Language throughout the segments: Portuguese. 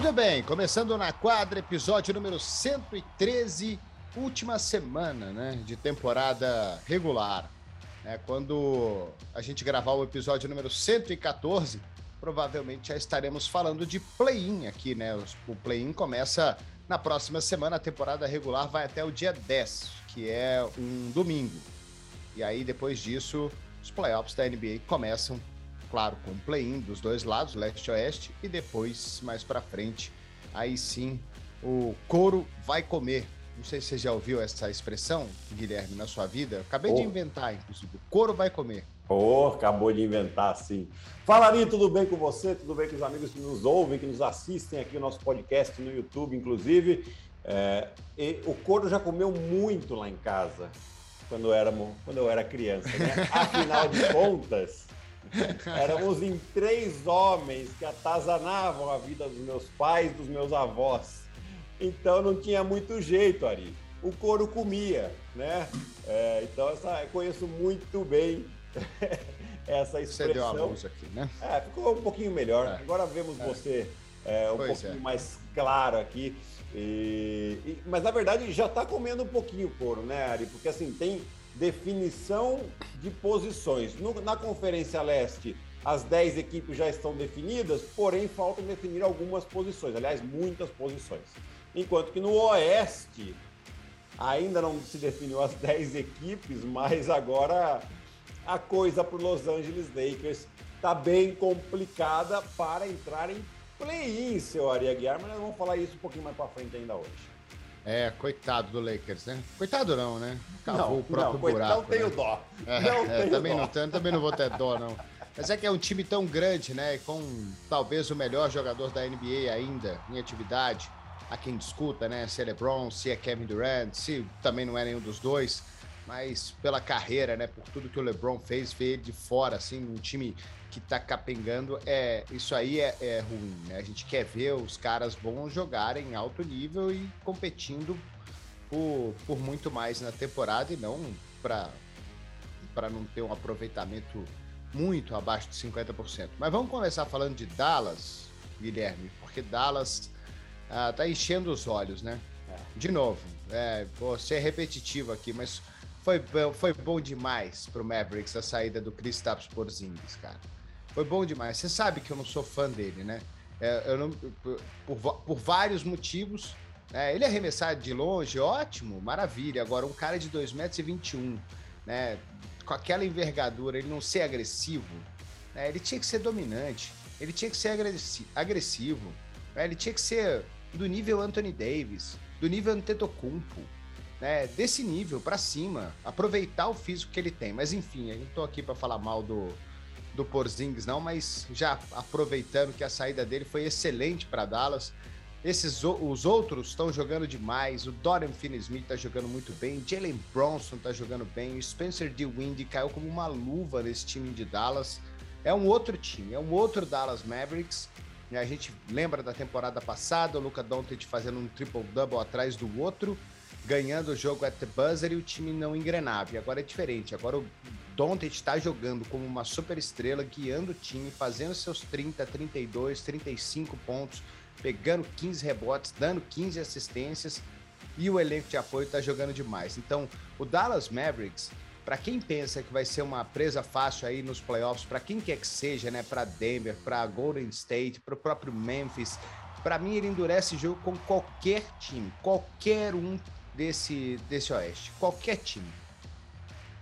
Muito bem, começando na quadra, episódio número 113, última semana né, de temporada regular. É, quando a gente gravar o episódio número 114, provavelmente já estaremos falando de play-in aqui, né? O play-in começa na próxima semana, a temporada regular vai até o dia 10, que é um domingo. E aí, depois disso, os playoffs da NBA começam claro, com play-in dos dois lados, leste e oeste, e depois, mais para frente, aí sim, o couro vai comer. Não sei se você já ouviu essa expressão, Guilherme, na sua vida. Acabei oh. de inventar, inclusive. O couro vai comer. Oh, acabou de inventar, sim. Falarinho, tudo bem com você? Tudo bem com os amigos que nos ouvem, que nos assistem aqui no nosso podcast no YouTube, inclusive. É, o couro já comeu muito lá em casa, quando eu era, quando eu era criança, né? Afinal de contas, Éramos em três homens que atazanavam a vida dos meus pais, dos meus avós. Então não tinha muito jeito, Ari. O couro comia, né? É, então essa, eu conheço muito bem essa expressão. Você deu a luz aqui, né? É, ficou um pouquinho melhor. É. Agora vemos é. você é, um pois pouquinho é. mais claro aqui. E, e, mas na verdade já está comendo um pouquinho o couro, né, Ari? Porque assim, tem definição de posições. No, na Conferência Leste, as 10 equipes já estão definidas, porém faltam definir algumas posições, aliás, muitas posições. Enquanto que no Oeste ainda não se definiu as 10 equipes, mas agora a coisa para Los Angeles Lakers está bem complicada para entrar em play-in, seu Aria Guiar, mas nós vamos falar isso um pouquinho mais para frente ainda hoje. É, coitado do Lakers, né? Coitado não, né? Cavou não, o próprio não, buraco. Não tenho né? dó. É, não é, tenho também, dó. Não, também não vou ter dó, não. Mas é que é um time tão grande, né? Com talvez o melhor jogador da NBA ainda em atividade. A quem discuta, né? Se é LeBron, se é Kevin Durant, se também não é nenhum dos dois. Mas pela carreira, né? Por tudo que o LeBron fez, ver ele de fora, assim, um time que tá capengando, é, isso aí é, é ruim, né? A gente quer ver os caras bons jogarem em alto nível e competindo por, por muito mais na temporada e não para não ter um aproveitamento muito abaixo de 50%. Mas vamos começar falando de Dallas, Guilherme, porque Dallas ah, tá enchendo os olhos, né? É. De novo, é, vou ser repetitivo aqui, mas foi, foi bom demais pro Mavericks a saída do Kristaps Porzingis, cara. Foi bom demais. Você sabe que eu não sou fã dele, né? É, eu não, por, por vários motivos. É, ele arremessar de longe, ótimo, maravilha. Agora, um cara de 2,21 metros, né? Com aquela envergadura, ele não ser agressivo, né, ele tinha que ser dominante, ele tinha que ser agressivo, né, ele tinha que ser do nível Anthony Davis, do nível Antetokounmpo, né? Desse nível para cima, aproveitar o físico que ele tem. Mas enfim, eu não tô aqui para falar mal do, do Porzingis, não, mas já aproveitando que a saída dele foi excelente para Dallas. Esses os outros estão jogando demais. O Dorian Finney-Smith está jogando muito bem. Jalen Bronson está jogando bem. O Spencer DeWind caiu como uma luva nesse time de Dallas. É um outro time, é um outro Dallas Mavericks. A gente lembra da temporada passada, o Luca Doncic fazendo um triple-double atrás do outro, ganhando o jogo at the buzzer e o time não engrenava. E agora é diferente. Agora o Doncic está jogando como uma super estrela, guiando o time, fazendo seus 30, 32, 35 pontos, pegando 15 rebotes, dando 15 assistências e o elenco de apoio está jogando demais. Então, o Dallas Mavericks, para quem pensa que vai ser uma presa fácil aí nos playoffs, para quem quer que seja, né, para Denver, para Golden State, para o próprio Memphis, para mim ele endurece jogo com qualquer time, qualquer um desse desse oeste, qualquer time.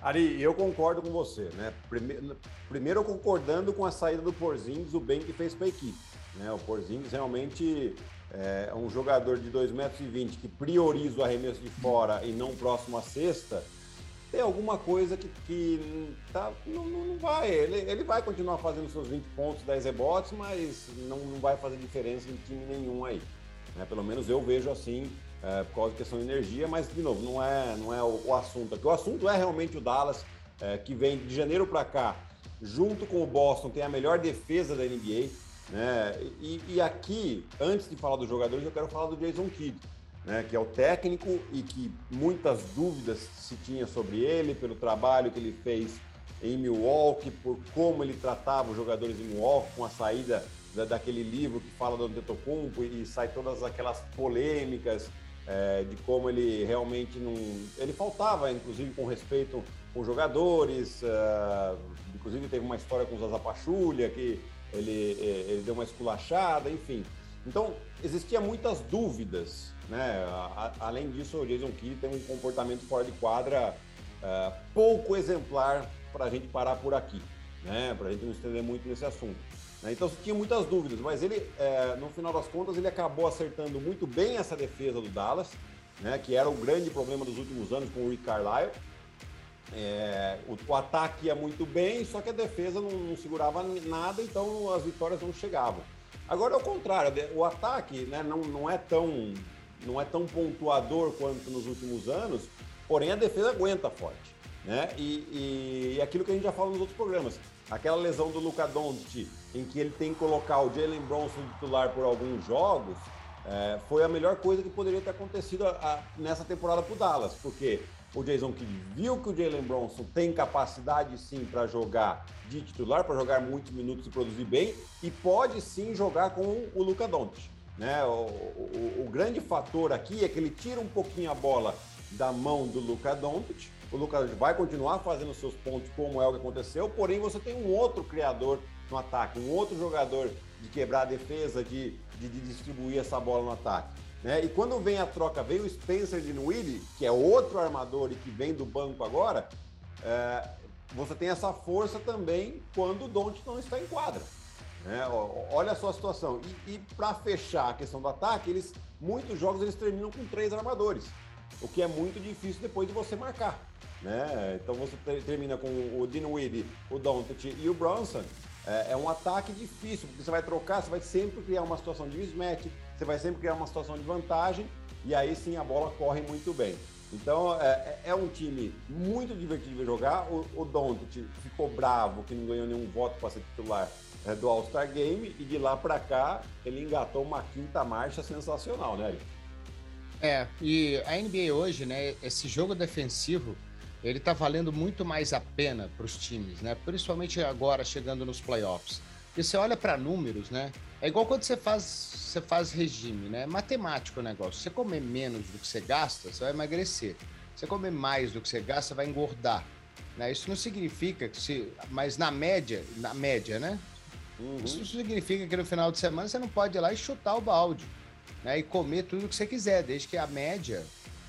Ari, eu concordo com você, né? Primeiro, primeiro concordando com a saída do Porzingis, o bem que fez para a equipe. Né? O Porzingis realmente é um jogador de 2,20 metros que prioriza o arremesso de fora e não próximo à cesta. Tem alguma coisa que, que tá, não, não vai. Ele, ele vai continuar fazendo seus 20 pontos, 10 rebotes, mas não, não vai fazer diferença em time nenhum aí. Né? Pelo menos eu vejo assim é, por causa da questão de energia, mas, de novo, não é, não é o, o assunto aqui. O assunto é realmente o Dallas, é, que vem de janeiro para cá, junto com o Boston, tem a melhor defesa da NBA. Né? E, e, aqui, antes de falar dos jogadores, eu quero falar do Jason Kidd, né? que é o técnico e que muitas dúvidas se tinha sobre ele, pelo trabalho que ele fez em Milwaukee, por como ele tratava os jogadores em Milwaukee, com a saída da, daquele livro que fala do Antetokounmpo e sai todas aquelas polêmicas é, de como ele realmente não... Ele faltava, inclusive, com respeito com jogadores, uh, inclusive teve uma história com o Zaza Pachulia, que ele, é, ele deu uma esculachada, enfim. Então, existia muitas dúvidas, né? A, além disso, o Jason Kidd tem um comportamento fora de quadra uh, pouco exemplar para a gente parar por aqui, né? Para a gente não estender muito nesse assunto. Né? Então, tinha muitas dúvidas, mas ele, é, no final das contas, ele acabou acertando muito bem essa defesa do Dallas, né? Que era o grande problema dos últimos anos com o Rick Carlisle. É, o, o, ataque ia muito bem, só que a defesa não, não, segurava nada, então as vitórias não chegavam. Agora é o contrário, o ataque né, não, não, é tão, não é tão pontuador quanto nos últimos anos, porém a defesa aguenta forte. Né? E, e, e aquilo que a gente já falou nos outros programas, aquela lesão do Luca Doncic, em que ele tem que colocar o Jalen Bronson titular por alguns jogos, é, foi a melhor coisa que poderia ter acontecido a, a, nessa temporada para o Dallas, porque o Jason Kidd viu que o Jalen Bronson tem capacidade sim para jogar de titular, para jogar muitos minutos e produzir bem, e pode sim jogar com o Luca Doncic. Né? O, o, o, grande fator aqui é que ele tira um pouquinho a bola da mão do Luca Doncic. O Luca vai continuar fazendo seus pontos como é o que aconteceu, porém você tem um outro criador no ataque, um outro jogador de quebrar a defesa, de, de, de distribuir essa bola no ataque. Né? E quando vem a troca, vem o Spencer Dinwiddie, que é outro armador e que vem do banco agora, é, você tem essa força também quando o Don't não está em quadra. Né? Olha a sua situação. E, e para fechar a questão do ataque, eles muitos jogos eles terminam com três armadores, o que é muito difícil depois de você marcar. Né? Então você termina com o Dinwiddie, o Doncic e o Bronson. É, é um ataque difícil, porque você vai trocar, você vai sempre criar uma situação de mismatch, você vai sempre criar uma situação de vantagem e aí sim a bola corre muito bem. Então é, é, é um time muito divertido de jogar. O, o Doncic ficou bravo que não ganhou nenhum voto para ser titular é, do All-Star Game e de lá para cá ele engatou uma quinta marcha sensacional, né? É, e a NBA hoje, né, esse jogo defensivo, ele tá valendo muito mais a pena para os times, né? Principalmente agora chegando nos playoffs. E você olha para números, né? É igual quando você faz, você faz regime, né? É matemático o negócio. Você comer menos do que você gasta, você vai emagrecer. Você comer mais do que você gasta, vai engordar. Né? Isso não significa que se. Mas na média, na média, né? Uhum. Isso significa que no final de semana você não pode ir lá e chutar o balde. Né? E comer tudo que você quiser, desde que a média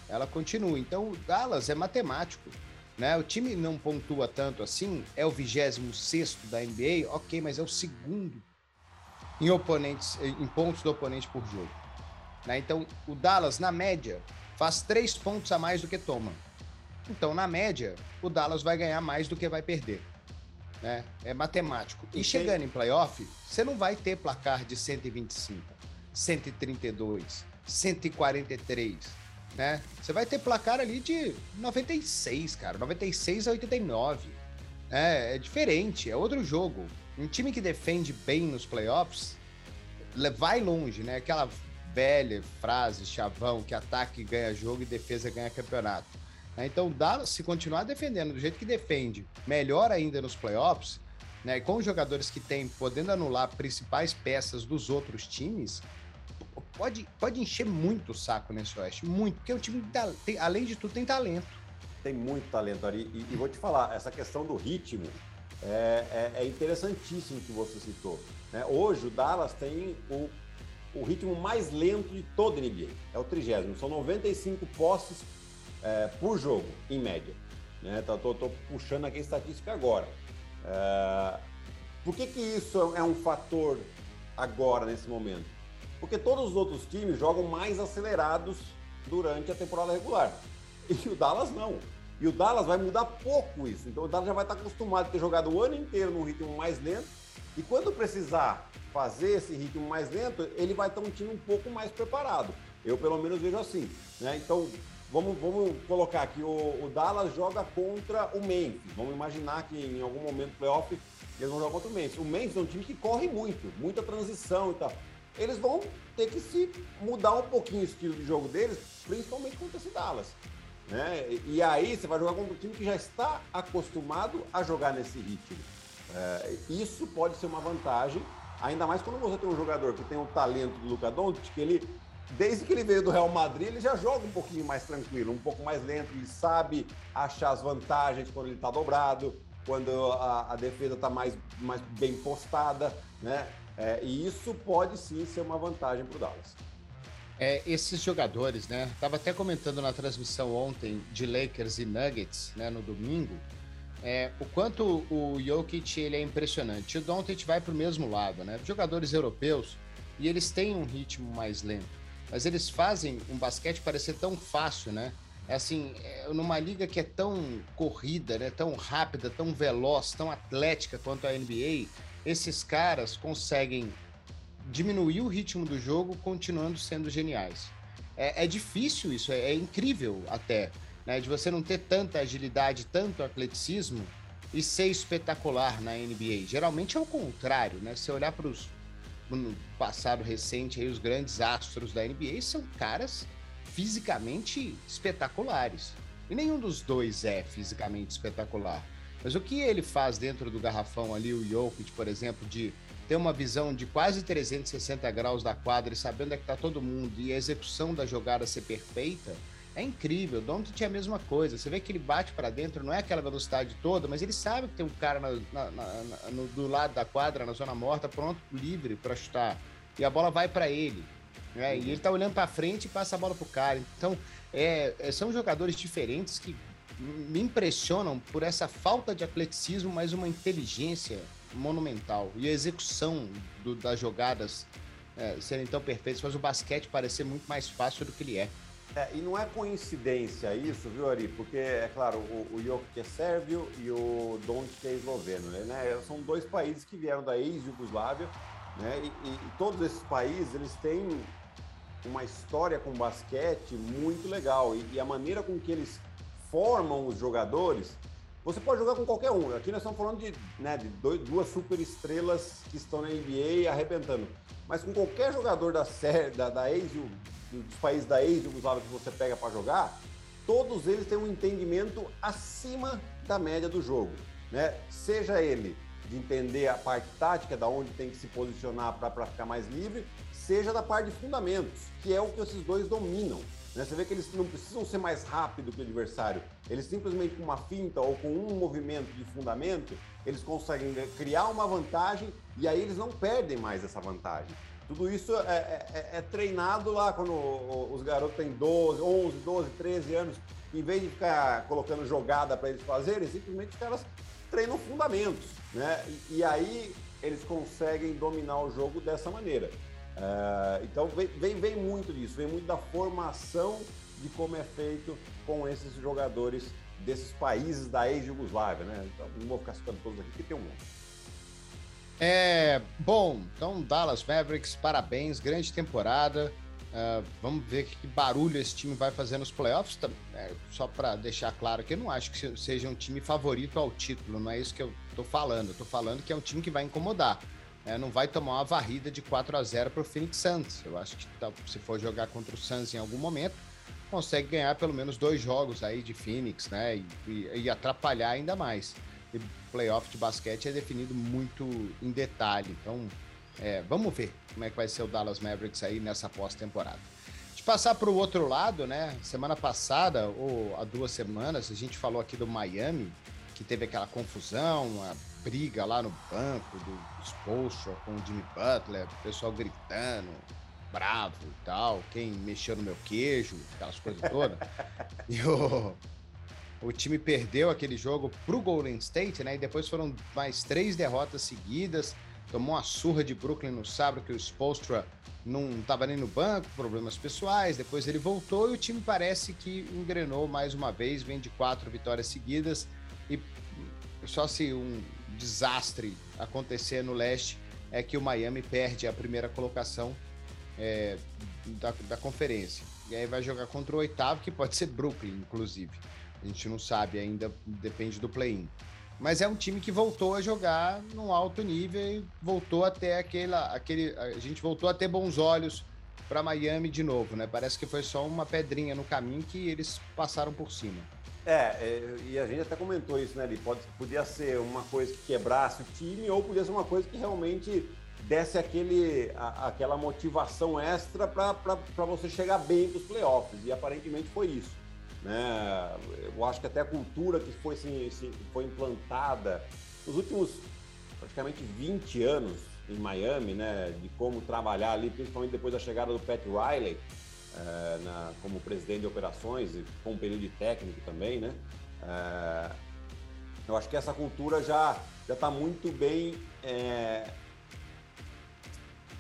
ela continue. Então, o Dallas é matemático. Né? O time não pontua tanto assim, é o 26 da NBA, ok, mas é o segundo em oponentes, em pontos do oponente por jogo. Né? Então, o Dallas, na média, faz três pontos a mais do que toma. Então, na média, o Dallas vai ganhar mais do que vai perder. Né? É matemático. E, chegando em playoff, você não vai ter placar de 125, 132, 143. Né? Você vai ter placar ali de 96, cara, 96 a 89. É, é diferente, é outro jogo. Um time que defende bem nos playoffs vai longe, né? Aquela velha frase, chavão, que ataque ganha jogo e defesa ganha campeonato. Né? Então, dá, se continuar defendendo do jeito que defende, melhor ainda nos playoffs, né? com jogadores que têm, podendo anular principais peças dos outros times, pode, pode encher muito o saco nesse Oeste. Muito, porque o time, tem, além de tudo, tem talento. Tem muito talento ali. E, e vou te falar, essa questão do ritmo é, é, é interessantíssimo que você citou. Né? Hoje o Dallas tem o, o ritmo mais lento de toda a NBA. É o trigésimo. São 95 posses é, por jogo, em média. Né? Tô, tô, tô, puxando aqui a estatística agora. É, por que, que isso é um fator agora, nesse momento? Porque todos os outros times jogam mais acelerados durante a temporada regular. E o Dallas não. E o Dallas vai mudar pouco isso. Então o Dallas já vai estar acostumado a ter jogado o ano inteiro num ritmo mais lento. E quando precisar fazer esse ritmo mais lento, ele vai estar um time um pouco mais preparado. Eu pelo menos vejo assim. Né? Então vamos, vamos colocar aqui, o, o, Dallas joga contra o Memphis. Vamos imaginar que em algum momento do playoff eles vão jogar contra o Memphis. O Memphis é um time que corre muito, muita transição e tal. Eles vão ter que se mudar um pouquinho o estilo de jogo deles, principalmente contra esse Dallas. Né? E aí você vai jogar contra um time que já está acostumado a jogar nesse ritmo. É, isso pode ser uma vantagem Ainda mais quando você tem um jogador que tem o talento do Luca Doncic, que ele desde que ele veio do Real Madrid, ele já joga um pouquinho mais tranquilo, um pouco mais lento, ele sabe achar as vantagens quando ele está dobrado, quando a, a defesa está mais, mais bem postada, né? É, e isso pode sim ser uma vantagem para o Dallas. É, esses jogadores, né? Tava até comentando na transmissão ontem de Lakers e Nuggets, né, no domingo, é, o quanto o Jokic ele é impressionante. O Doncic vai para o mesmo lado, né? Jogadores europeus e eles têm um ritmo mais lento, mas eles fazem um basquete parecer tão fácil, né? É assim, é, numa liga que é tão corrida, né? Tão rápida, tão veloz, tão atlética quanto a NBA, esses caras conseguem diminuir o ritmo do jogo continuando sendo geniais. É, é difícil isso, é, é, incrível até, né? De você não ter tanta agilidade, tanto atleticismo e ser espetacular na NBA. Geralmente é o contrário, né? Se olhar para os no passado recente aí, os grandes astros da NBA são caras fisicamente espetaculares. E nenhum dos dois é fisicamente espetacular. Mas o que ele faz dentro do garrafão ali, o Jokic, por exemplo, de ter uma visão de quase 360 graus da quadra e sabendo é que tá todo mundo e a execução da jogada ser perfeita, é incrível. Doncic é a mesma coisa. Você vê que ele bate para dentro, não é aquela velocidade toda, mas ele sabe que tem um cara na, na, na, no, do lado da quadra, na zona morta, pronto, livre para chutar. E a bola vai para ele. Né? E ele tá olhando para frente e passa a bola pro cara. Então, é, é, são jogadores diferentes que me impressionam por essa falta de atleticismo, mas uma inteligência monumental. E a execução do, das jogadas é, serem tão perfeitas faz o basquete parecer muito mais fácil do que ele é. É, e não é coincidência isso, viu, Ari? Porque, é claro, o, o Jokic é sérvio e o Doncic é esloveno, né? São dois países que vieram da ex-Yugoslávia, né? E, e, e, todos esses países, eles têm uma história com basquete muito legal. E, e a maneira com que eles formam os jogadores você pode jogar com qualquer um. Aqui nós estamos falando de, né, de dois, duas super estrelas que estão na NBA arrebentando. Mas com qualquer jogador da série, da, da ex, dos países da ex-Yugoslávia que você pega para jogar, todos eles têm um entendimento acima da média do jogo. Né? Seja ele de entender a parte tática, da onde tem que se posicionar para ficar mais livre, seja da parte de fundamentos, que é o que esses dois dominam. Né? Você vê que eles não precisam ser mais rápido que o adversário. Eles simplesmente com uma finta ou com um movimento de fundamento, eles conseguem criar uma vantagem e aí eles não perdem mais essa vantagem. Tudo isso é, é, é, é treinado lá quando os garotos têm 12, 11, 12, 13 anos. Em vez de ficar colocando jogada para eles fazerem, simplesmente os caras treinam fundamentos. Né? E, e aí eles conseguem dominar o jogo dessa maneira. Uh, então vem, vem, vem, muito disso, vem muito da formação de como é feito com esses jogadores desses países da ex-Yugoslávia, né? Então não vou ficar citando todos aqui, porque tem um monte. É, bom, então Dallas Mavericks, parabéns, grande temporada. Uh, vamos ver que barulho esse time vai fazer nos playoffs. É, só para deixar claro que eu não acho que seja um time favorito ao título, não é isso que eu tô falando. Eu tô falando que é um time que vai incomodar é, não vai tomar uma varrida de 4 a 0 para o Phoenix Suns. Eu acho que tá, se for jogar contra o Suns em algum momento, consegue ganhar pelo menos dois jogos aí de Phoenix, né? E, e, e atrapalhar ainda mais. E playoff de basquete é definido muito em detalhe. Então, é, vamos ver como é que vai ser o Dallas Mavericks aí nessa pós-temporada. De passar para o outro lado, né? Semana passada, ou há duas semanas, a gente falou aqui do Miami, que teve aquela confusão, a briga lá no banco do Spolstra com o Jimmy Butler, o pessoal gritando, bravo e tal, quem mexeu no meu queijo, aquelas coisas todas. e o, o time perdeu aquele jogo pro Golden State, né? E depois foram mais três derrotas seguidas. Tomou uma surra de Brooklyn no sábado, que o Spolstra não estava nem no banco, problemas pessoais. Depois ele voltou e o time parece que engrenou mais uma vez, vem de quatro vitórias seguidas. E só se um desastre acontecer no leste é que o Miami perde a primeira colocação é, da, da conferência. E aí vai jogar contra o oitavo, que pode ser Brooklyn, inclusive. A gente não sabe ainda, depende do play-in. Mas é um time que voltou a jogar num alto nível e voltou até aquela, aquele. A gente voltou a ter bons olhos para Miami de novo, né? Parece que foi só uma pedrinha no caminho que eles passaram por cima. É, é, e a gente até comentou isso, né, ali. Pode, podia ser uma coisa que quebrasse o time ou podia ser uma coisa que realmente desse aquele, a, aquela motivação extra para você chegar bem para os playoffs. E aparentemente foi isso. Né? Eu acho que até a cultura que foi, assim, foi implantada nos últimos praticamente 20 anos em Miami, né, de como trabalhar ali, principalmente depois da chegada do Pat Riley é, na, como presidente de operações e com um período de técnico também, né? É, eu acho que essa cultura já já está muito bem é,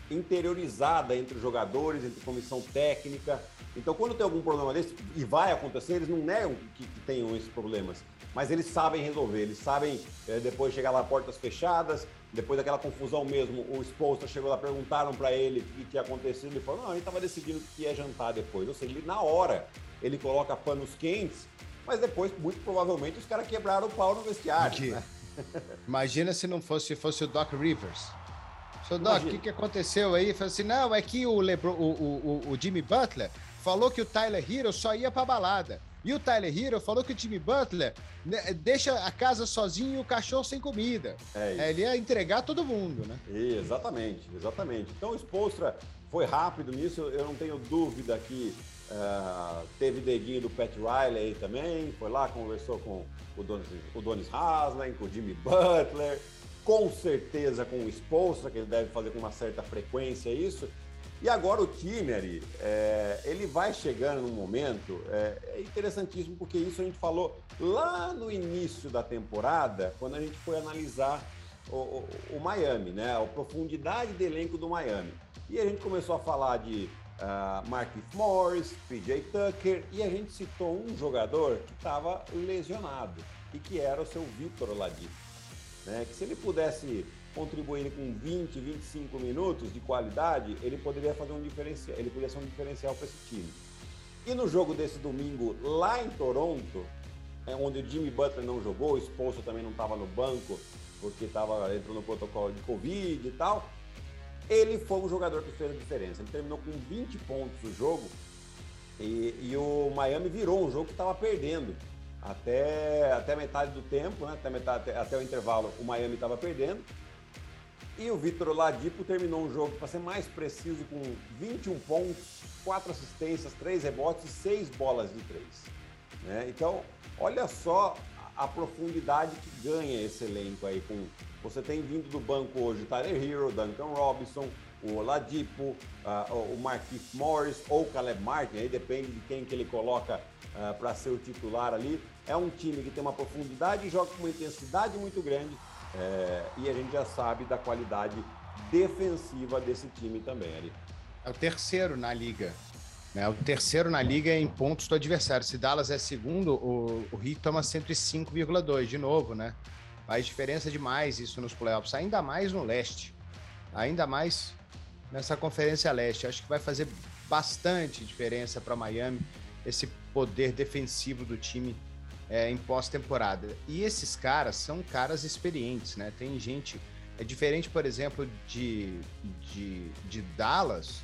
interiorizada entre os jogadores, entre comissão técnica. Então, quando tem algum problema desse, e vai acontecer, eles não negam que, que tenham esses problemas, mas eles sabem resolver, eles sabem depois chegar lá portas fechadas, depois daquela confusão mesmo, o Spolstra chegou lá, perguntaram para ele o que tinha acontecido, ele falou, não, a gente estava decidindo que ia jantar depois, ou seja, ele na hora, ele coloca panos quentes, mas depois, muito provavelmente, os caras quebraram o pau no vestiário. Né? Imagina se não fosse, fosse o Doc Rivers. Seu Doc, o que, que aconteceu aí? Falou assim, não, é que o, Lebron, o, o, o, o Jimmy Butler falou que o Tyler Hero só ia pra balada. E o Tyler Hero falou que o Jimmy Butler né, deixa a casa sozinho e o cachorro sem comida. É, é ele ia entregar todo mundo, né? Exatamente, exatamente. Então o Spolstra foi rápido nisso, eu não tenho dúvida que uh, teve dedinho do Pat Riley aí também, foi lá, conversou com o Donis, o Donis Haslem, com o Jimmy Butler, com certeza com o Spolstra, que ele deve fazer com uma certa frequência isso, e agora o time, é, ele vai chegando num momento é, é, interessantíssimo, porque isso a gente falou lá no início da temporada, quando a gente foi analisar o, o, o Miami, né? A profundidade de elenco do Miami. E a gente começou a falar de uh, Marquis Morris, PJ Tucker, e a gente citou um jogador que estava lesionado e que era o seu Vitor Oladipo. Né? Que se ele pudesse contribuindo com 20, 25 minutos de qualidade, ele poderia fazer um diferencial, ele poderia ser um diferencial para esse time. E no jogo desse domingo lá em Toronto, é onde o Jimmy Butler não jogou, o Spolstra também não estava no banco, porque estava entrou no protocolo de Covid e tal, ele foi um jogador que fez a diferença. Ele terminou com 20 pontos o jogo e, e o Miami virou um jogo que estava perdendo. Até, até metade do tempo, né? até, metade, até, até o intervalo, o Miami estava perdendo. E o Vitor Oladipo terminou o jogo, para ser mais preciso, com 21 pontos, 4 assistências, 3 rebotes e 6 bolas de 3. Né? Então, olha só a profundidade que ganha esse elenco aí. Com, você tem vindo do banco hoje Tyler Hero, Duncan Robinson, o Oladipo, uh, o Marquis Morris ou o Caleb Martin, aí depende de quem que ele coloca uh, para ser o titular ali. É um time que tem uma profundidade e joga com uma intensidade muito grande é, e a gente já sabe da qualidade defensiva desse time também, ali. É o terceiro na liga. Né? O terceiro na liga em pontos do adversário. Se Dallas é segundo, o, o Heat toma 105,2 de novo, né? Faz diferença demais isso nos playoffs, ainda mais no leste. Ainda mais nessa conferência leste. Acho que vai fazer bastante diferença para Miami esse poder defensivo do time é, em pós-temporada. E esses caras são caras experientes, né? Tem gente. É diferente, por exemplo, de, de, de Dallas,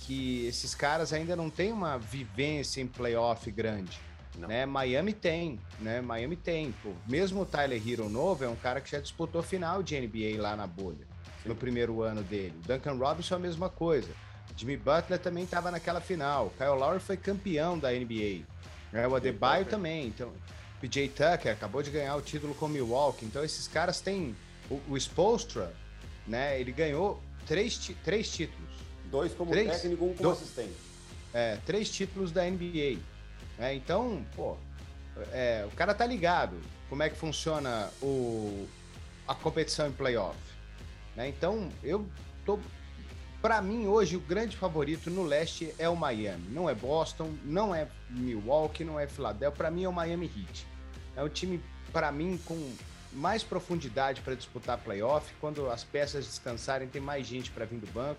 que esses caras ainda não têm uma vivência em playoff grande. Né? Miami tem, né? Miami tem. Pô. Mesmo o Tyler Hero novo é um cara que já disputou final de NBA lá na bolha, Sim. no primeiro ano dele. Duncan Robinson é a mesma coisa. Jimmy Butler também estava naquela final. Kyle Lowry foi campeão da NBA. Né? O Adebayo também. Então, PJ Tucker acabou de ganhar o título com Milwaukee. Então esses caras têm o, o Spolstra, né? Ele ganhou três, três títulos. Dois como três, técnico, um como assistente. É, três títulos da NBA. É, então, pô, é, o cara tá ligado como é que funciona o, a competição em playoff. Né? Então, eu tô para mim, hoje, o grande favorito no leste é o Miami. Não é Boston, não é Milwaukee, não é Philadelphia. Para mim, é o Miami Heat. É um time, para mim, com mais profundidade para disputar playoff. Quando as peças descansarem, tem mais gente para vir do banco.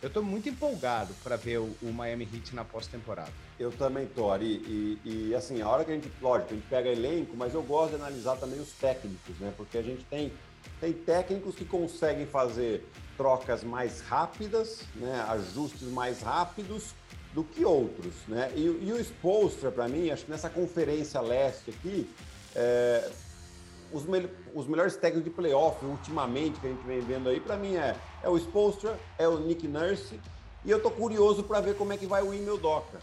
Eu estou muito empolgado para ver o, o, Miami Heat na pós-temporada. Eu também tô, Ari. E, e, assim, a hora que a gente, lógico, a gente pega elenco, mas eu gosto de analisar também os técnicos, né? Porque a gente tem, tem técnicos que conseguem fazer trocas mais rápidas, né, ajustes mais rápidos do que outros. Né? E, e o Spolstra, para mim, acho que nessa conferência leste aqui, é, os, me os, melhores técnicos de playoff ultimamente que a gente vem vendo aí, para mim, é é o Spolstra, é o Nick Nurse, e eu estou curioso para ver como é que vai o Emil Doca,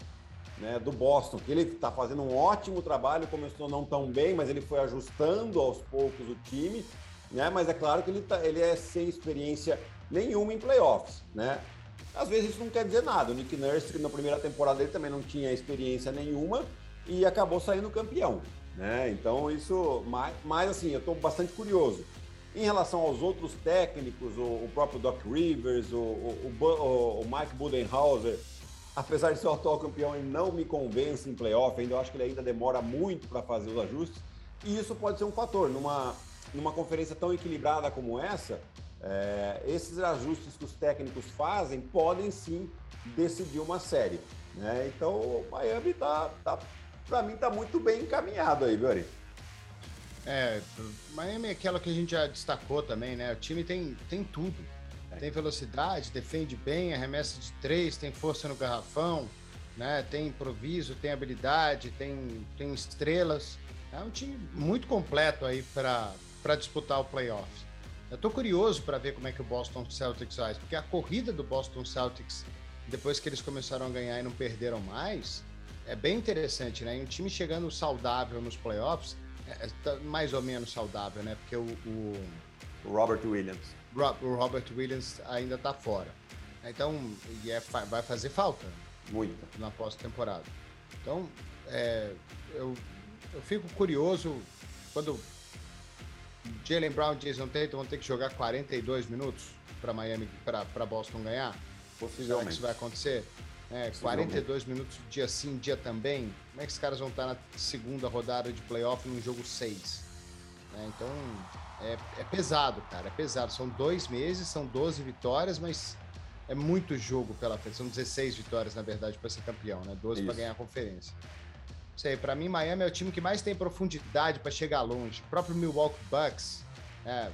né, do Boston, que ele está fazendo um ótimo trabalho, começou não tão bem, mas ele foi ajustando aos poucos o time, né, mas é claro que ele, tá, ele é sem experiência nenhuma em playoffs, né? Às vezes isso não quer dizer nada. O Nick Nurse, na primeira temporada dele também não tinha experiência nenhuma e acabou saindo campeão. Né? Então, isso. Mas, mas assim, eu estou bastante curioso. Em relação aos outros técnicos, o, o próprio Doc Rivers, o, o, o, Mike Budenhauser, apesar de ser o atual campeão, ele não me convence em playoff, ainda eu acho que ele ainda demora muito para fazer os ajustes. E isso pode ser um fator. Numa, numa conferência tão equilibrada como essa, é, esses ajustes que os técnicos fazem podem sim decidir uma série. Né? Então o Miami tá, tá para mim tá muito bem encaminhado aí, viu, Ari? É, Miami é aquela que a gente já destacou também, né? O time tem, tem tudo. É. Tem velocidade, defende bem, arremessa de três, tem força no garrafão, né? Tem improviso, tem habilidade, tem, tem estrelas. É um time muito completo aí para disputar o playoffs. Eu tô curioso para ver como é que o Boston Celtics faz, porque a corrida do Boston Celtics, depois que eles começaram a ganhar e não perderam mais, é bem interessante, né? E um time chegando saudável nos playoffs, é, é tá mais ou menos saudável, né? Porque o, o, o Robert Williams. o Robert Williams ainda tá fora. Então, e é, vai fazer falta. Muita. Na pós-temporada. Então, é, eu, eu fico curioso quando Jalen Brown e Jason Tatum vão ter que jogar 42 minutos para Miami, para Boston ganhar? Será que isso vai acontecer? É, 42 minutos dia sim, dia também. Como é que os caras vão estar na segunda rodada de playoff num jogo 6? É, então, é, é, pesado, cara, é pesado. São dois meses, são 12 vitórias, mas é muito jogo pela frente. São 16 vitórias, na verdade, para ser campeão, né? 12 para ganhar a conferência sei, para mim Miami é o time que mais tem profundidade para chegar longe. O próprio Milwaukee Bucks é,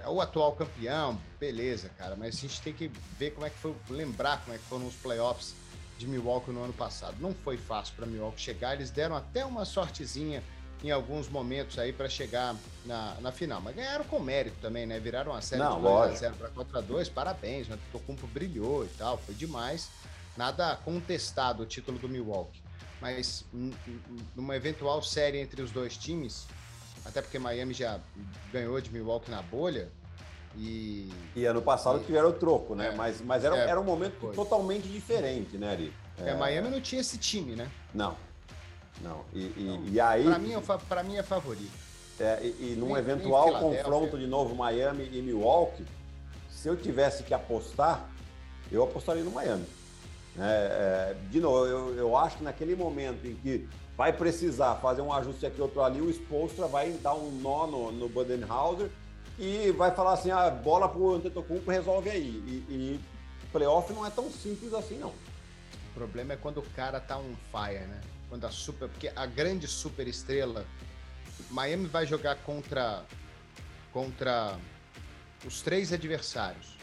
é, o atual campeão, beleza, cara, mas a gente tem que ver como é que foi, lembrar como é que foram os playoffs de Milwaukee no ano passado. Não foi fácil para Milwaukee chegar, eles deram até uma sortezinha em alguns momentos aí para chegar na, na final, mas ganharam com mérito também, né? Viraram a série Não, de 2 0 para 4 a 2, parabéns, né? O Tocumpo brilhou e tal, foi demais. Nada contestado o título do Milwaukee mas numa eventual série entre os dois times, até porque Miami já ganhou de Milwaukee na bolha. E, e ano passado e, tiveram o troco, né? É, mas mas era, é, era um momento foi. totalmente diferente, né, Ari? É, é, Miami não tinha esse time, né? Não. Não. E, e, e aí. Para mim, para mim é favorito. É, e, e num nem, eventual nem confronto de novo Miami e Milwaukee, se eu tivesse que apostar, eu apostaria no Miami. É, é, de novo, eu, eu acho que naquele momento em que vai precisar fazer um ajuste aqui outro ali, o Spolstra vai dar um nó no, no Budenhauser e vai falar assim, a ah, bola pro Antetokounmpo resolve aí. E, e playoff não é tão simples assim, não. O problema é quando o cara tá on fire, né? Quando a super... Porque a grande super estrela... Miami vai jogar contra... Contra os três adversários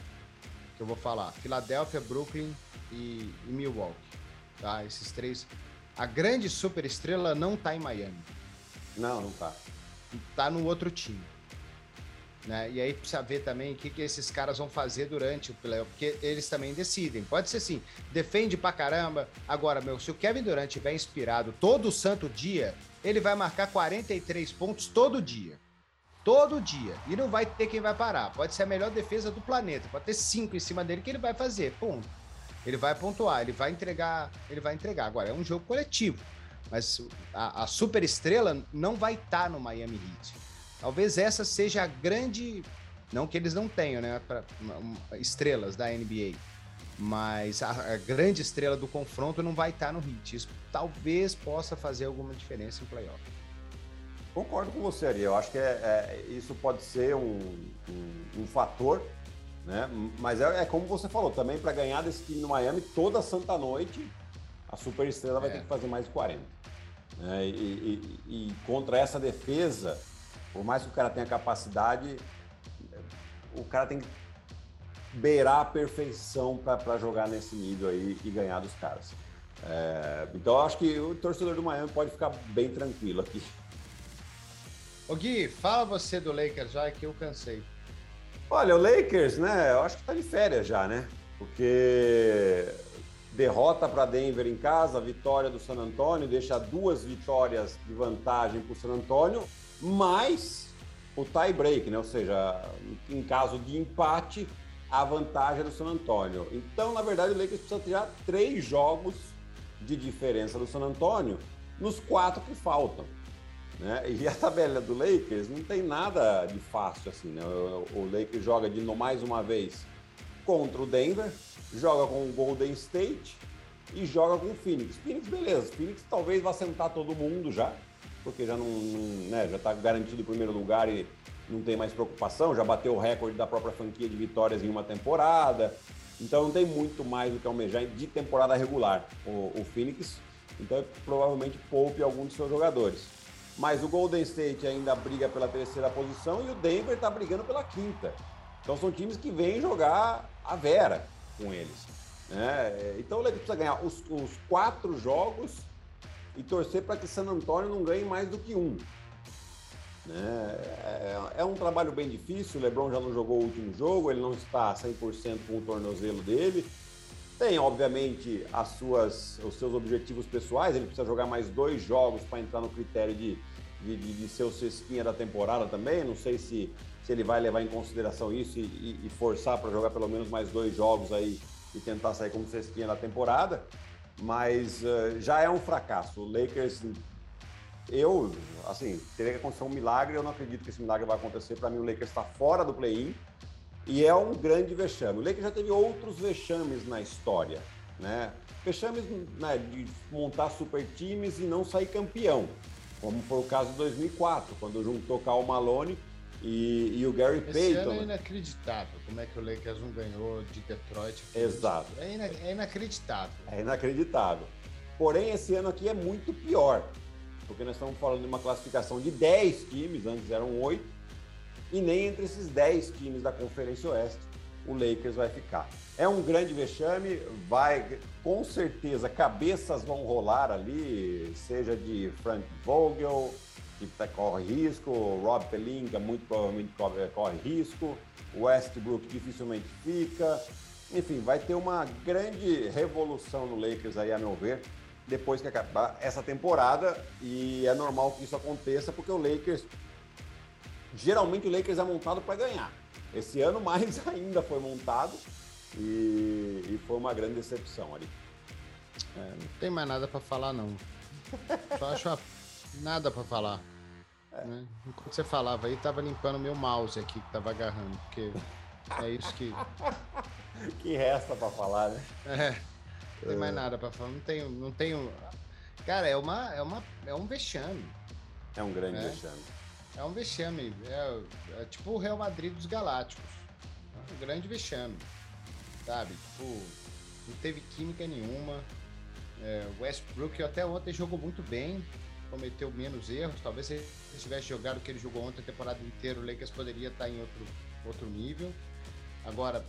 que eu vou falar. Filadélfia, Brooklyn e, e Milwaukee. Tá? Esses três. A grande super estrela não tá em Miami. Não, não tá. Tá no outro time. Né? E aí precisa ver também o que, que esses caras vão fazer durante o playoff, porque eles também decidem. Pode ser assim, defende pra caramba. Agora, meu, se o Kevin Durant estiver inspirado todo santo dia, ele vai marcar 43 pontos todo dia. Todo dia. E não vai ter quem vai parar. Pode ser a melhor defesa do planeta. Pode ter cinco em cima dele que ele vai fazer. Pum. Ele vai pontuar, ele vai entregar, ele vai entregar. Agora, é um jogo coletivo. Mas a, a super estrela não vai estar tá no Miami Heat. Talvez essa seja a grande. Não que eles não tenham, né? Pra, estrelas da NBA. Mas a, a, grande estrela do confronto não vai estar tá no Heat. Isso talvez possa fazer alguma diferença em playoff. Concordo com você, Ari. Eu acho que é, é isso pode ser um, um, um fator né? Mas é, é como você falou, também para ganhar desse time no Miami toda santa noite, a super estrela vai é. ter que fazer mais de 40. Né? E, e, e, contra essa defesa, por mais que o cara tenha capacidade, o cara tem que beirar a perfeição para jogar nesse nível aí e ganhar dos caras. É, então eu acho que o torcedor do Miami pode ficar bem tranquilo aqui. Ô Gui, fala você do Lakers já que eu cansei. Olha, o Lakers, né? Eu acho que tá de férias já, né? Porque derrota para Denver em casa, vitória do San Antonio, deixa duas vitórias de vantagem para o San Antonio, mais o tie break, né? Ou seja, em caso de empate, a vantagem é do San Antonio. Então, na verdade, o Lakers precisa tirar três jogos de diferença do San Antonio nos quatro que faltam. Né? E a tabela do Lakers não tem nada de fácil assim. Né? O, Lakers joga de mais uma vez contra o Denver, joga com o Golden State e joga com o Phoenix. Phoenix, beleza. Phoenix talvez vá sentar todo mundo já, porque já não, né, já está garantido o primeiro lugar e não tem mais preocupação, já bateu o recorde da própria franquia de vitórias em uma temporada. Então não tem muito mais do que almejar de temporada regular o, o Phoenix. Então provavelmente poupe algum dos seus jogadores. Mas o Golden State ainda briga pela terceira posição e o Denver está brigando pela quinta. Então são times que vêm jogar a vera com eles. Né? Então o Lakers precisa ganhar os, os quatro jogos e torcer para que San Antonio não ganhe mais do que um. Né? É, é, um trabalho bem difícil, o LeBron já não jogou o último jogo, ele não está 100% com o tornozelo dele. Tem, obviamente, as suas, os seus objetivos pessoais, ele precisa jogar mais dois jogos para entrar no critério de, de, de, de ser o cestinha da temporada também. Não sei se, se ele vai levar em consideração isso e, e forçar para jogar pelo menos mais dois jogos aí e tentar sair como cestinha da temporada. Mas uh, já é um fracasso. O Lakers eu, assim, teria que acontecer um milagre, eu não acredito que esse milagre vai acontecer. Para mim, o Lakers está fora do play-in e é um grande vexame. O Lakers já teve outros vexames na história, né? Vexames né, de montar super times e não sair campeão, como foi o caso de 2004, quando juntou Cal Malone e, e, o Gary Esse Payton. Ano é inacreditável como é que o Lakers não ganhou de Detroit. Exato. É, ina é inacreditável. É inacreditável. Porém, esse ano aqui é muito pior porque nós estamos falando de uma classificação de 10 times, antes eram 8, e nem entre esses 10 times da Conferência Oeste o Lakers vai ficar. É um grande vexame, vai com certeza cabeças vão rolar ali, seja de Frank Vogel, que tá, corre risco, Rob Pelinka muito provavelmente corre, corre risco, Westbrook dificilmente fica. Enfim, vai ter uma grande revolução no Lakers aí, a meu ver depois que acabar essa temporada e é normal que isso aconteça porque o Lakers geralmente o Lakers é montado para ganhar. Esse ano mais ainda foi montado e, e foi uma grande decepção ali. É, não tem mais nada para falar não. Só acho nada para falar. É. Né? Enquanto você falava aí, tava limpando meu mouse aqui que tava agarrando, porque é isso que que resta para falar, né? É. Não tem mais é. nada para falar. Não tenho, não tenho. Cara, é uma, é uma, é um vexame. É um grande né? vexame. É um vexame. É, é, tipo o Real Madrid dos Galácticos. É um grande vexame. Sabe? Tipo, não teve química nenhuma. É, Westbrook até ontem jogou muito bem, cometeu menos erros. Talvez se ele tivesse jogado o que ele jogou ontem a temporada inteira, o Lakers poderia estar em outro, outro nível. Agora,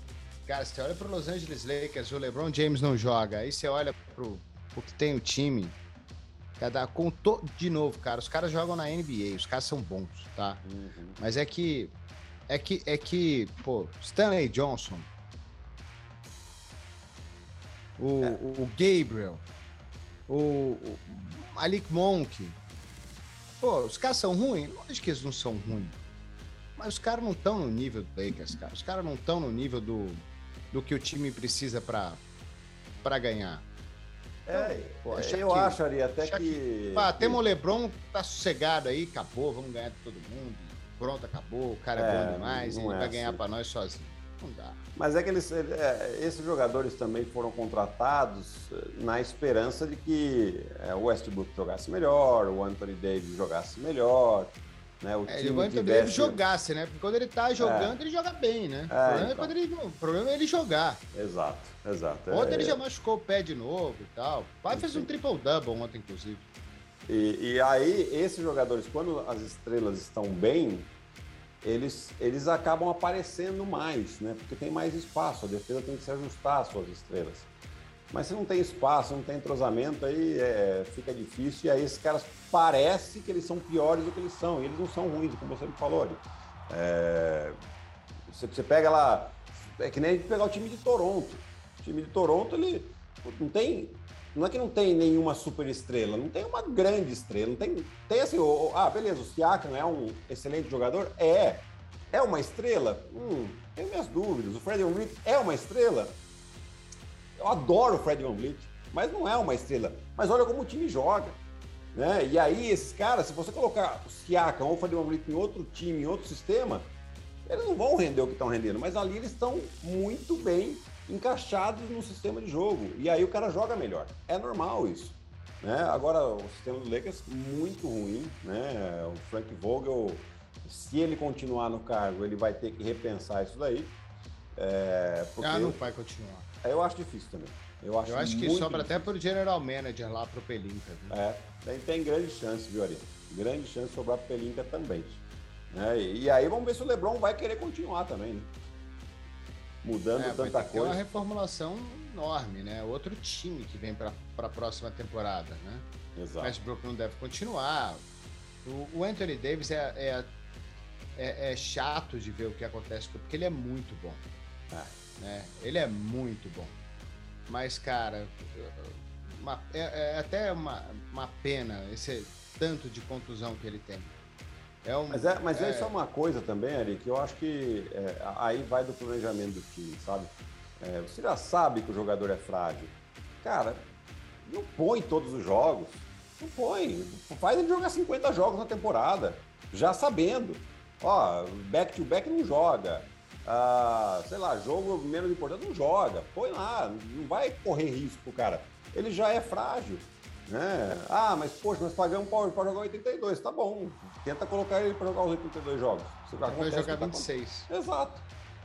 Cara, você olha pro Los Angeles Lakers, o LeBron James não joga. Aí você olha pro, pro que tem o time. Cada, com to, de novo, cara, os caras jogam na NBA, os caras são bons, tá? Uhum. Mas é que. É que, é que, pô, Stanley Johnson, o, é. o, Gabriel, o, o Malik Monk, pô, os caras são ruins? Lógico que eles não são ruins. Mas os caras não estão no nível do Lakers, cara. Os caras não estão no nível do, do que o time precisa para ganhar. É, Pô, eu que, acho ali até que. que pá, temos o Lebron, tá sossegado aí, acabou, vamos ganhar de todo mundo. Pronto, acabou, o cara é, é bom demais, ele é vai assim. ganhar para nós sozinho. Não dá. Mas é que eles, é, esses jogadores também foram contratados eh, na esperança de que é, o Westbrook jogasse melhor, o Anthony Davis jogasse melhor, né? O é, time tivesse... ele jogasse, né? Porque quando ele tá jogando, é. ele joga bem, né? É, o, problema é então. é ele... o problema é ele jogar. Exato, exato. Ontem ele é. já machucou o pé de novo e tal. O pai fez um triple-double ontem, inclusive. E, e, aí, esses jogadores, quando as estrelas estão bem, eles, eles acabam aparecendo mais, né? Porque tem mais espaço, a defesa tem que se ajustar às suas estrelas. Mas se não tem espaço, não tem entrosamento, aí é, fica difícil. E aí esses caras parece que eles são piores do que eles são. E eles não são ruins, como você me falou. É... Você, você pega lá, é que nem pegar o time de Toronto. O time de Toronto, ele não tem. Não é que não tem nenhuma super estrela, não tem uma grande estrela, não tem. Tem assim, oh, ah, beleza, o Siakam é um excelente jogador? É. É uma estrela? Hum, tenho minhas dúvidas. O Fred Van é uma estrela? Eu adoro o Fred Van Vliet, mas não é uma estrela. Mas olha como o time joga. Né? E aí, esses caras, se você colocar o Siakam ou o Fred Van Vliet em outro time, em outro sistema, eles não vão render o que estão rendendo, mas ali eles estão muito bem encaixados no sistema de jogo. E aí o cara joga melhor. É normal isso. Né? Agora, o sistema do Lakers muito ruim. Né? O Frank Vogel, se ele continuar no cargo, ele vai ter que repensar isso daí. É, porque... Ah, não vai continuar. É, eu acho difícil também. Eu acho, eu acho que sobra difícil. até pro general manager lá pro Pelinka. Viu? É, tem, tem grande chance, viu, Ari? Grande chance de sobrar pro Pelinka também. Né? E, aí vamos ver se o Lebron vai querer continuar também, né? Mudando é, tanta coisa. É uma reformulação enorme, né? Outro time que vem para a próxima temporada, né? Exato. Westbrook não deve continuar. O, o Anthony Davis é, é, é, é, chato de ver o que acontece, porque ele é muito bom. É. Né? Ele é muito bom. Mas, cara, uma, é, é até uma, uma pena esse tanto de contusão que ele tem. É um, mas é, mas é... é só uma coisa também, Ari, que eu acho que é, aí vai do planejamento do time, sabe? É, você já sabe que o jogador é frágil. Cara, não põe todos os jogos. Não põe. Faz ele jogar 50 jogos na temporada, já sabendo. Ó, back-to-back -back não joga. Ah, sei lá, jogo menos importante não joga. Põe lá, não vai correr risco, cara. Ele já é frágil. Né? Ah, mas poxa, nós pagamos para jogar 82, tá bom. Tenta colocar ele para jogar os 82 jogos. Você vai jogar 26. Tá Exato.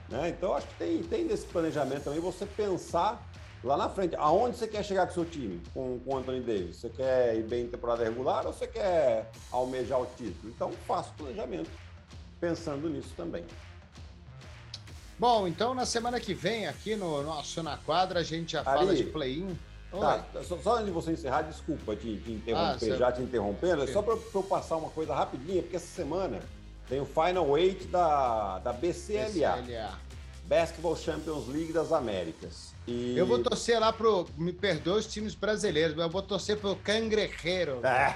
Né? Então acho que tem, tem nesse planejamento também você pensar lá na frente. Aonde você quer chegar com o seu time, com, com o Anthony Davis? Você quer ir bem em temporada regular ou você quer almejar o título? Então faça o planejamento pensando nisso também. Bom, então na semana que vem, aqui no nosso Na Quadra, a gente já fala de play-in. Tá, só, só, antes de você encerrar, desculpa te, te interromper, ah, já te interrompendo, é só para eu passar uma coisa rapidinha, porque essa semana tem o Final Eight da, da BCLA, BCLA. Basketball Champions League das Américas. E... Eu vou torcer lá pro. Me perdoe os times brasileiros, mas eu vou torcer pro Cangrejeiro. É.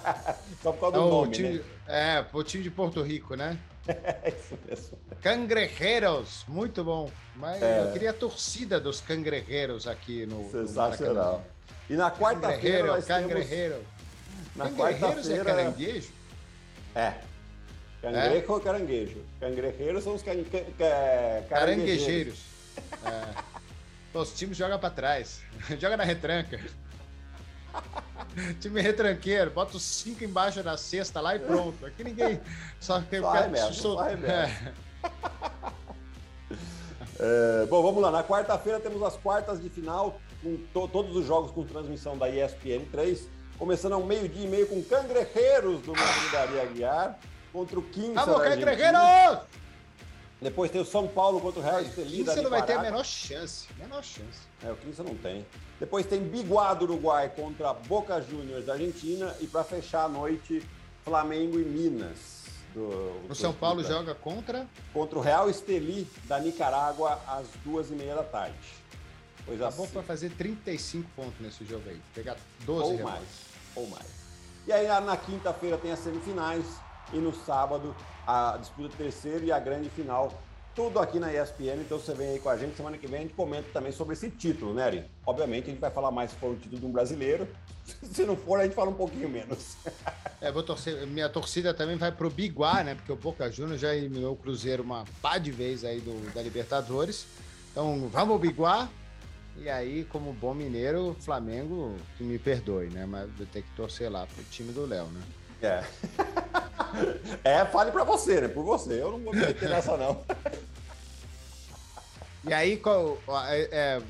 Só por causa do é nome, time, né? É, pro time de Porto Rico, né? É isso mesmo. Cangrejeros, muito bom. Mas é. eu queria a torcida dos cangrejeros aqui no. Sensacional. No e na quarta-feira. Cangrejeiro. Temos... Na. É caranguejo? É. Cangrejo é? ou caranguejo? Cangrejeiros são os can... caranguejeiros. É. os times jogam pra trás. Joga na retranca. Time retranqueiro, bota os cinco embaixo da cesta lá e pronto. Aqui ninguém. Só que só arremessa, só arremessa. É. É, bom, vamos lá. Na quarta-feira temos as quartas de final, com to todos os jogos com transmissão da ESPN 3. Começando ao meio-dia e meio com Cangrejeiros do Madrid Aguiar contra o Quinça Vamos, Cangrejeiros! Depois tem o São Paulo contra o Real Estelí. O não vai ter a menor chance. Menor chance. É, o Quinça não tem. Depois tem Biguá do Uruguai contra Boca Juniors da Argentina. E para fechar a noite, Flamengo e Minas. Do, o São Paulo joga contra? Contra o Real Estelí da Nicarágua às duas e meia da tarde. Pois tá assim. bom para fazer 35 pontos nesse jogo aí. Pegar 12 Ou mais. Ou mais. E aí na quinta-feira tem as semifinais e no sábado a disputa terceiro e a grande final. Tudo aqui na ESPN, então você vem aí com a gente. Semana que vem a gente comenta também sobre esse título, né, Ari? Obviamente a gente vai falar mais se for o título de um brasileiro. Se não for, a gente fala um pouquinho menos. É, vou torcer. Minha torcida também vai pro Biguá, né? Porque o Boca Juniors já eliminou o Cruzeiro uma pá de vez aí do, da Libertadores. Então vamos Biguá. E aí, como bom mineiro, Flamengo, que me perdoe, né? Mas vou ter que torcer lá pro time do Léo, né? É. É, fale para você, né? Por você. Eu não vou me meter nessa, não. E aí, qual, é, é,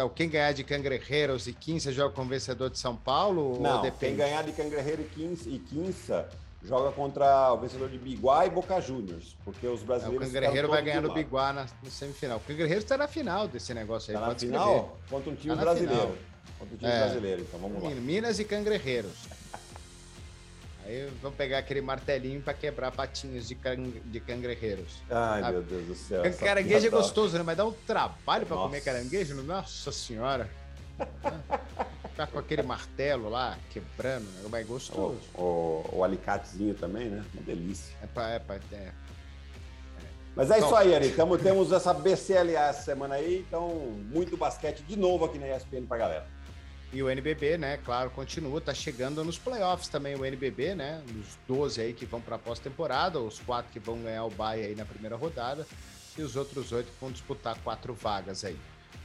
o, quem ganhar de Cangrejeiros e Quinça joga com o vencedor de São Paulo? Não, quem ganhar de Cangrejeiro e Quinça, joga contra o vencedor de Biguá e Boca Juniors, porque os brasileiros. É, o Cangrejeiro vai ganhar no Biguá na, no semifinal. O Cangrejeiro está na final desse negócio aí. Está na final? Escrever. Contra um time tá brasileiro. Contra um time é. brasileiro, então vamos lá. Minas e Cangrejeiros. Aí vão pegar aquele martelinho para quebrar patinhas de, can... de cangrejeiros. Ai, meu Deus do céu. Caranguejo é gostoso, né? Mas dá um trabalho para comer caranguejo. Nossa senhora. Ficar com aquele martelo lá, quebrando, né? mas é gostoso. O, o, o, alicatezinho também, né? Uma delícia. É, pra, é, pra, é. Mas é isso aí, Ari. Tamo, temos essa BCLA essa semana aí, então muito basquete de novo aqui na ESPN pra galera. E o NBB, né, claro, continua, tá chegando nos playoffs também o NBB, né, os 12 aí que vão para a pós-temporada, os quatro que vão ganhar o bye aí na primeira rodada e os outros oito que vão disputar quatro vagas aí.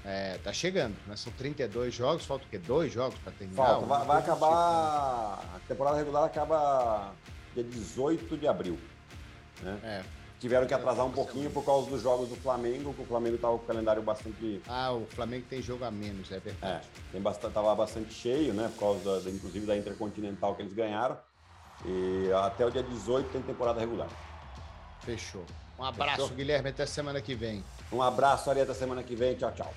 É, tá chegando, né? São 32 jogos, falta o quê? Dois jogos para terminar? Falta, vai, vai acabar. Tipo. A temporada regular acaba dia 18 de abril. Né? É. Tiveram que atrasar um pouquinho por causa dos jogos do Flamengo, que o Flamengo estava com o calendário bastante. Ah, o Flamengo tem jogo a menos, é verdade. É, tem bastante, tava bastante cheio, né? Por causa, da, inclusive, da Intercontinental que eles ganharam. E até o dia 18 tem temporada regular. Fechou. Um abraço, Fechou? Guilherme. Até semana que vem. Um abraço, Ari. Até semana que vem. Tchau, tchau.